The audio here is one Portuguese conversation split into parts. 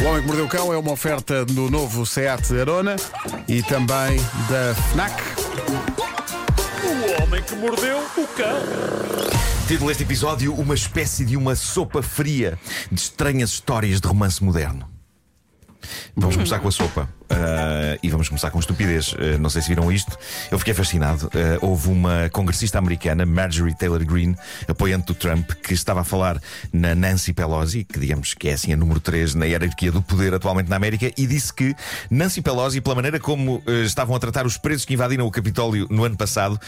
O Homem que Mordeu o Cão é uma oferta do novo Seat Arona e também da FNAC. O homem que mordeu o cão. Título deste episódio: Uma espécie de uma sopa fria de estranhas histórias de romance moderno. Vamos começar com a sopa. Uh, e vamos começar com estupidez. Uh, não sei se viram isto. Eu fiquei fascinado. Uh, houve uma congressista americana, Marjorie Taylor Greene, apoiante do Trump, que estava a falar na Nancy Pelosi, que digamos que é assim a número 3 na hierarquia do poder atualmente na América, e disse que Nancy Pelosi, pela maneira como estavam a tratar os presos que invadiram o Capitólio no ano passado,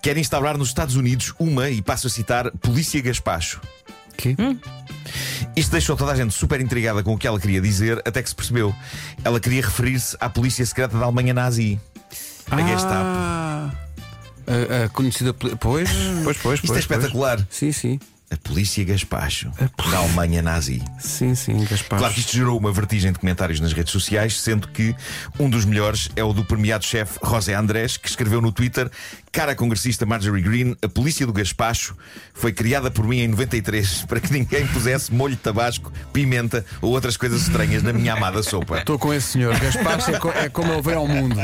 quer instaurar nos Estados Unidos uma, e passo a citar, polícia gaspacho. Que? Hum? Isto deixou toda a gente super intrigada com o que ela queria dizer, até que se percebeu. Ela queria referir-se à polícia secreta da Alemanha nazi. A Gestapo. Ah, a, a conhecida. Pois, pois, pois. pois Isto é espetacular. Pois. Sim, sim. A polícia Gaspacho da Alemanha nazi. Sim, sim, Gaspacho. Claro que isto gerou uma vertigem de comentários nas redes sociais, sendo que um dos melhores é o do premiado chefe José Andrés, que escreveu no Twitter: Cara congressista Marjorie Green, a polícia do Gaspacho foi criada por mim em 93 para que ninguém pusesse molho de tabasco, pimenta ou outras coisas estranhas na minha amada sopa. Estou com esse senhor. Gaspacho é, co é como ele veio ao mundo.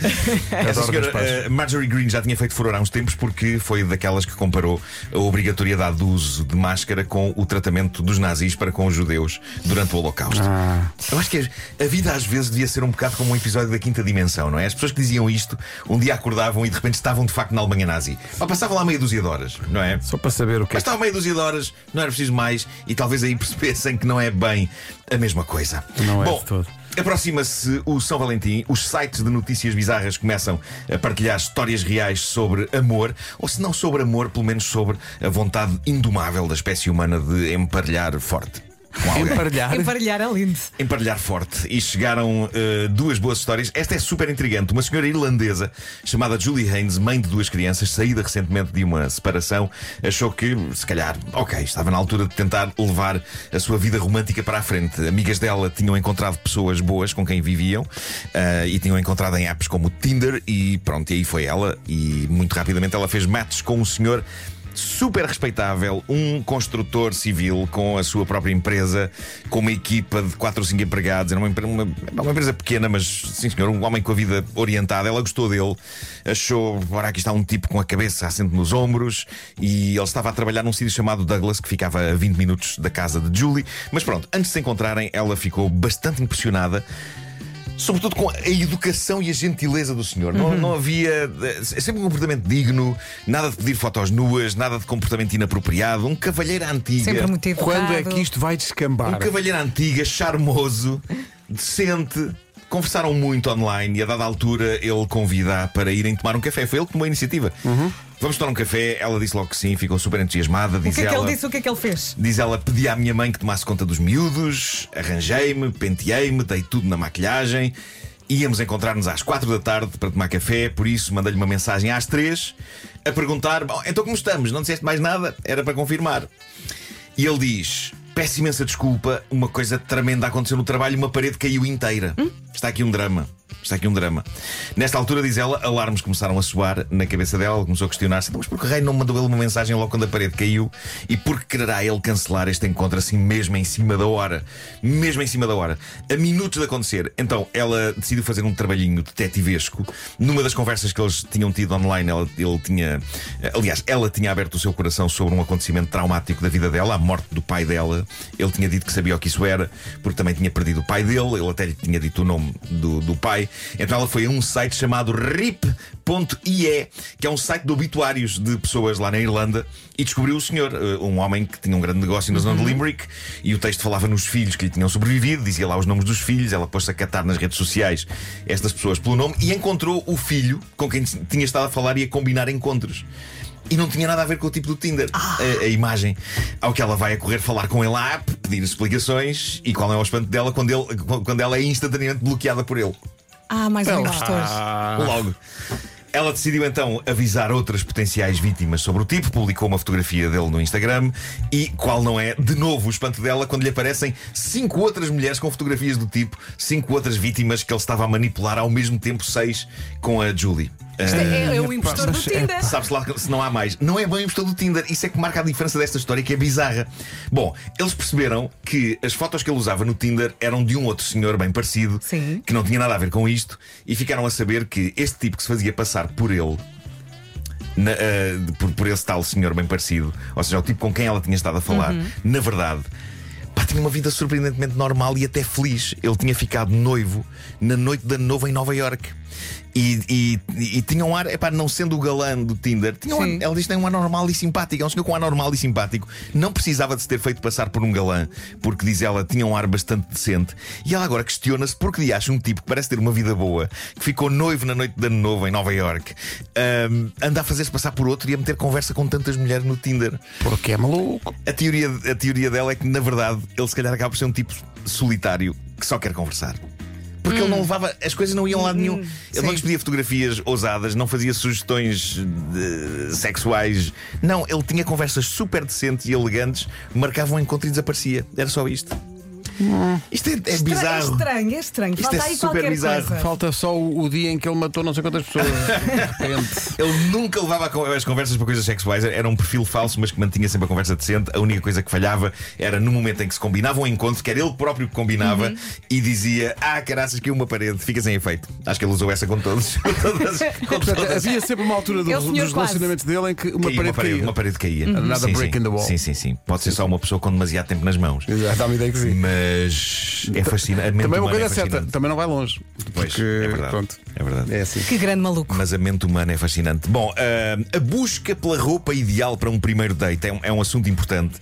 Essa senhora uh, Marjorie Green já tinha feito furor há uns tempos porque foi daquelas que comparou a obrigatoriedade do uso de máscara com o tratamento dos nazis para com os judeus durante o Holocausto. Ah. Eu acho que a vida às vezes devia ser um bocado como um episódio da quinta dimensão, não é? As pessoas que diziam isto um dia acordavam e de repente estavam de facto na Alemanha nazi. Ou passavam lá meia dúzia de horas, não é? Só para saber o que Mas estavam meia dúzia de horas, não era preciso mais e talvez aí percebessem que não é bem a mesma coisa. Não é Bom, de todo. Aproxima-se o São Valentim, os sites de notícias bizarras começam a partilhar histórias reais sobre amor, ou se não sobre amor, pelo menos sobre a vontade indomável da espécie humana de emparelhar forte. Emparelhar. Emparelhar é lindo. Emparelhar forte. E chegaram uh, duas boas histórias. Esta é super intrigante. Uma senhora irlandesa chamada Julie Haynes, mãe de duas crianças, saída recentemente de uma separação, achou que, se calhar, ok, estava na altura de tentar levar a sua vida romântica para a frente. Amigas dela tinham encontrado pessoas boas com quem viviam uh, e tinham encontrado em apps como Tinder e pronto, e aí foi ela. E muito rapidamente ela fez matches com um senhor super respeitável, um construtor civil com a sua própria empresa, com uma equipa de 4 ou 5 empregados. Era uma, uma, uma, empresa pequena, mas sim senhor, um homem com a vida orientada. Ela gostou dele, achou, ora, aqui está um tipo com a cabeça assente nos ombros e ele estava a trabalhar num sítio chamado Douglas, que ficava a 20 minutos da casa de Julie. Mas pronto, antes de se encontrarem, ela ficou bastante impressionada sobretudo com a educação e a gentileza do senhor. Não, não havia. É sempre um comportamento digno, nada de pedir fotos nuas, nada de comportamento inapropriado. Um cavalheiro antiga. Sempre muito educado. Quando é que isto vai descambar? Um cavalheiro antiga, charmoso, decente. Conversaram muito online e a dada altura ele convida para irem tomar um café. Foi ele que tomou a iniciativa. Uhum. Vamos tomar um café. Ela disse logo que sim, ficou super entusiasmada. O que é que ela, ele disse? O que é que ele fez? Diz ela: pedi à minha mãe que tomasse conta dos miúdos, arranjei-me, penteei-me, dei tudo na maquilhagem. Íamos encontrar-nos às quatro da tarde para tomar café, por isso mandei-lhe uma mensagem às três a perguntar: Bom, então como estamos? Não disseste mais nada? Era para confirmar. E ele diz: Peço imensa desculpa, uma coisa tremenda aconteceu no trabalho, uma parede caiu inteira. Hum? Está aqui um drama. Está aqui um drama. Nesta altura, diz ela, alarmes começaram a soar na cabeça dela. Ela começou a questionar-se: então, mas por que Rei não mandou ele uma mensagem logo quando a parede caiu? E por que quererá ele cancelar este encontro assim mesmo em cima da hora? Mesmo em cima da hora. A minutos de acontecer. Então, ela decidiu fazer um trabalhinho detetivesco. Numa das conversas que eles tinham tido online, ela, ele tinha. Aliás, ela tinha aberto o seu coração sobre um acontecimento traumático da vida dela, a morte do pai dela. Ele tinha dito que sabia o que isso era, porque também tinha perdido o pai dele. Ele até lhe tinha dito o nome do, do pai. Então ela foi a um site chamado RIP.ie, que é um site de obituários de pessoas lá na Irlanda, e descobriu o senhor, eh, um homem que tinha um grande negócio na zona de uhum. Limerick, e o texto falava nos filhos que lhe tinham sobrevivido, dizia lá os nomes dos filhos, ela pôs-se a catar nas redes sociais estas pessoas pelo nome e encontrou o filho com quem tinha estado a falar e a combinar encontros. E não tinha nada a ver com o tipo do Tinder. Ah. A, a, imagem. Ao que ela vai a correr falar com ele à app, pedir explicações e qual é o espanto dela quando, ele, quando ela é instantaneamente bloqueada por ele. Ah, mais um impostor. Ah. Logo. Ela decidiu então avisar outras potenciais vítimas sobre o tipo, publicou uma fotografia dele no Instagram e, qual não é, de novo o espanto dela quando lhe aparecem cinco outras mulheres com fotografias do tipo, cinco outras vítimas que ele estava a manipular ao mesmo tempo, seis com a Julie. Isto é, é o impostor do é- Tinder. Sabe-se lá se não há mais. Não é bem o impostor do Tinder. Isso é que marca a diferença desta história, que é bizarra. Bom, eles perceberam que as fotos que ele usava no Tinder eram de um outro senhor bem parecido, Sim. que não tinha nada a ver com isto, e ficaram a saber que este tipo que se fazia passar por ele. na- eh, por, por esse tal senhor bem parecido, ou seja, o tipo com quem ela tinha estado a falar, na verdade, tinha uma vida surpreendentemente normal e até feliz. Ele tinha ficado noivo na noite da noiva em Nova York. E, e, e tinha um ar, epá, não sendo o galã do Tinder, tinha um ar, ela diz que tem um ar normal e simpático. É um senhor com um ar normal e simpático. Não precisava de se ter feito passar por um galã, porque diz ela, tinha um ar bastante decente. E ela agora questiona-se porque lhe acha um tipo que parece ter uma vida boa, que ficou noivo na noite de ano novo em Nova York, ahm, anda a fazer-se passar por outro e a meter conversa com tantas mulheres no Tinder. Porque é maluco. A teoria, a teoria dela é que, na verdade, ele se calhar acaba por ser um tipo solitário que só quer conversar. Porque ele não levava, as coisas não iam lado nenhum. Ele não lhes pedia fotografias ousadas, não fazia sugestões de- sexuais. Não, ele tinha conversas super decentes e elegantes, marcava um encontro e desaparecia. Era só isto. Isto é, é Estra- É bizarro. estranho, é estranho. Isto Falta é aí super qualquer bizarro. coisa. Falta só o, o dia em que ele matou não sei quantas pessoas. De repente. Ele nunca levava as conversas para coisas sexuais, era um perfil falso, mas que mantinha sempre a conversa decente. A única coisa que falhava era no momento em que se combinava um encontro, que era ele próprio que combinava, Uhum. e dizia: Ah, caraças, que uma parede, fica sem efeito. Acho que ele usou essa com todos. com todas, com todas. havia sempre uma altura do- É dos quase. relacionamentos dele em que uma Caía parede uma parede, caía. uma parede caía. Another Sim, break sim. in the wall. Sim, sim, sim. Pode ser só uma pessoa com demasiado tempo nas mãos. Exato, dá-me ideia que sim. Mas é fascinante. A mente Também uma coisa é é certa, fascinante. também não vai longe. Pois, Porque, é verdade. pronto, É verdade. é assim. Que grande maluco. Mas a mente humana é fascinante. Bom, ah, a busca pela roupa ideal para um primeiro date é um, é um assunto importante.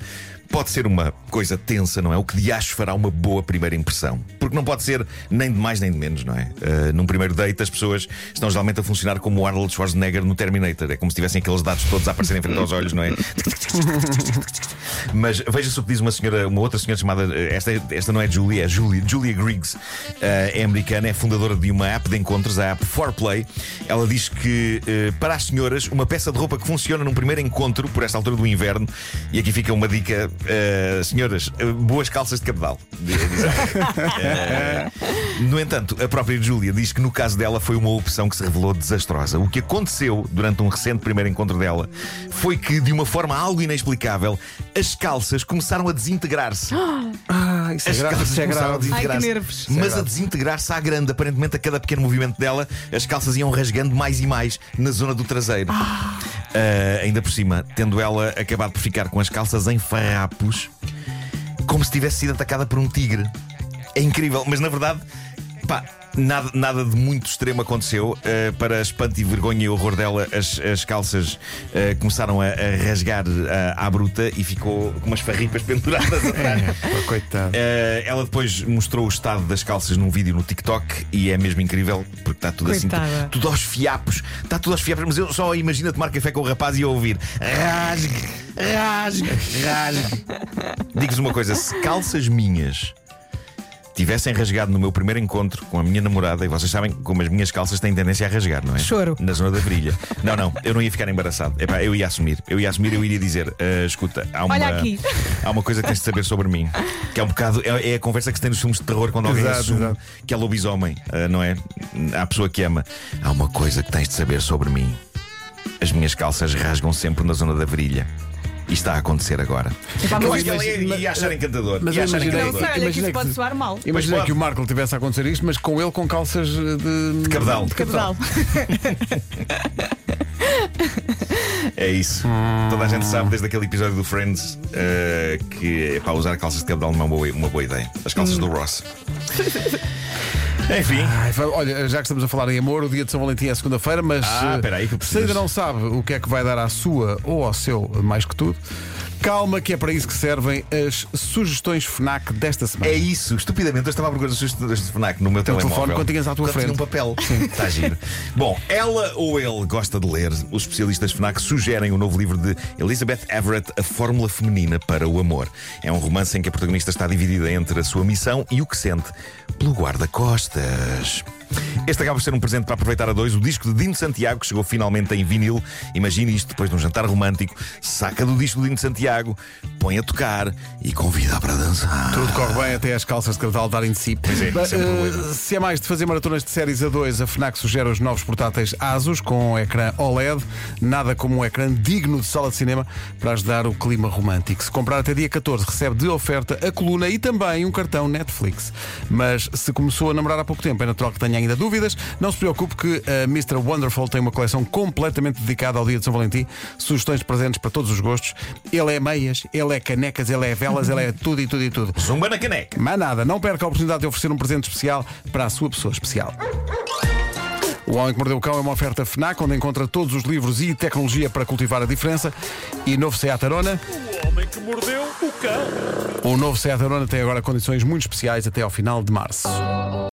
Pode ser uma coisa tensa, não é? O que de acho fará uma boa primeira impressão. Porque não pode ser nem de mais nem de menos, não é? Ah, num primeiro date, as pessoas estão geralmente a funcionar como o Arnold Schwarzenegger no Terminator. É como se tivessem aqueles dados todos a aparecerem em frente aos olhos, não é? Mas veja-se o que diz uma senhora, uma outra senhora chamada. eh, Esta, esta não é Julie, é Julia, Julia Griggs. Eh, é americana, é fundadora de uma app de encontros, a app Foreplay. Ela diz que eh, para as senhoras, uma peça de roupa que funciona num primeiro encontro, por esta altura do inverno, e aqui fica uma dica, eh, senhoras, boas calças de cabedal. no entanto, a própria Julia diz que no caso dela foi uma opção que se revelou desastrosa. O que aconteceu durante um recente primeiro encontro dela foi que, de uma forma algo inexplicável, as calças começaram a desintegrar-se. Ah, isso é As grave. calças Isso é começaram a grave. Ai, que desintegrar-se. nervos. Mas a desintegrar-se à grande. Aparentemente, a cada pequeno movimento dela, as calças iam rasgando mais e mais na zona do traseiro. Ah, ainda por cima, tendo ela acabado por ficar com as calças em farrapos, como se tivesse sido atacada por um tigre. É incrível, mas na verdade, pá. Nada, nada de muito extremo aconteceu. Uh, para espanto e vergonha e horror dela, as, as calças uh, começaram a, a rasgar uh, à bruta e ficou com umas farripas penduradas atrás. É, coitado. Uh, ela depois mostrou o estado das calças num vídeo no TikTok e é mesmo incrível porque está tudo Coitada. assim, tudo aos fiapos. Está tudo aos fiapos, mas eu só imagino tomar café com o rapaz e ouvir rasgue, rasgue, rasgue. Digo-vos uma coisa: se calças minhas tivessem rasgado no meu primeiro encontro com a minha namorada, e vocês sabem como as minhas calças têm tendência a rasgar, não é? Choro. Na zona da virilha. Não, não, eu não ia ficar embaraçado. Epá, eu ia assumir. Eu ia assumir, eu iria dizer: "Ah, escuta, há uma, Olha aqui." há uma coisa que tens de saber sobre mim. Que é um bocado. É, é a conversa que se tem nos filmes de terror quando alguém Exato, assume exato. que é lobisomem, ah, não é? Há a pessoa que ama. Há uma coisa que tens de saber sobre mim. As minhas calças rasgam sempre na zona da virilha. E está a acontecer agora. Epá, Eu mas acho que ela ia, achar encantador. mas ia eu achar imaginei- Não encantador. sei, olha que Imagina isso pode que- soar mal. Imagina que o Marco tivesse a acontecer isto, mas com ele com calças de. De cabedal. de Cabedal. É isso. Toda a gente sabe desde aquele episódio do Friends eh, que para usar calças de cabedal não é uma boa, uma boa ideia. As calças do Ross. Enfim. Ai, olha, já que estamos a falar em amor, o dia de São Valentim é segunda-feira, mas Ah, espera aí que eu se ainda não sabe o que é que vai dar à sua ou ao seu, mais que tudo, calma que é para isso que servem as sugestões FNAC desta semana. É isso, estupidamente eu estava a procurar as sugestões de FNAC no meu telemóvel. telefone quando tinhas à tua Quando tinha frente. um papel. Está giro. Bom, ela ou ele gosta de ler. Os especialistas FNAC sugerem o novo livro de Elizabeth Everett, A Fórmula Feminina para o Amor. É um romance em que a protagonista está dividida entre a sua missão e o que sente pelo guarda-costas. Este acaba por ser um presente para aproveitar a dois. O disco de Dino Santiago, que chegou finalmente em vinil. Imagine isto depois de um jantar romântico. Saca do disco do Dino Santiago, põe a tocar e convida para dançar. Tudo corre bem até as calças de casal darem de si. Pois é, Mas, um problema. se é mais de fazer maratonas de séries a dois, a FNAC sugere os novos portáteis Asus com ecrã OLED. Nada como um ecrã digno de sala de cinema para ajudar o clima romântico. Se comprar até dia 14, recebe de oferta a coluna e também um cartão Netflix. Mas se começou a namorar há pouco tempo, é natural que tenha ainda dúvidas. Não se preocupe que a Mr. Wonderful tem uma coleção completamente dedicada ao dia de São Valentim. Sugestões de presentes para todos os gostos. Ele é meias, ele é canecas, ele é velas, ele é tudo e tudo e tudo. Zumba na caneca. Mas nada, não perca a oportunidade de oferecer um presente especial para a sua pessoa especial. O Homem que Mordeu o Cão é uma oferta FNAC onde encontra todos os livros e tecnologia para cultivar a diferença. E novo Seat Arona. O homem que mordeu o cão. O novo Seat Arona tem agora condições muito especiais até ao final de março.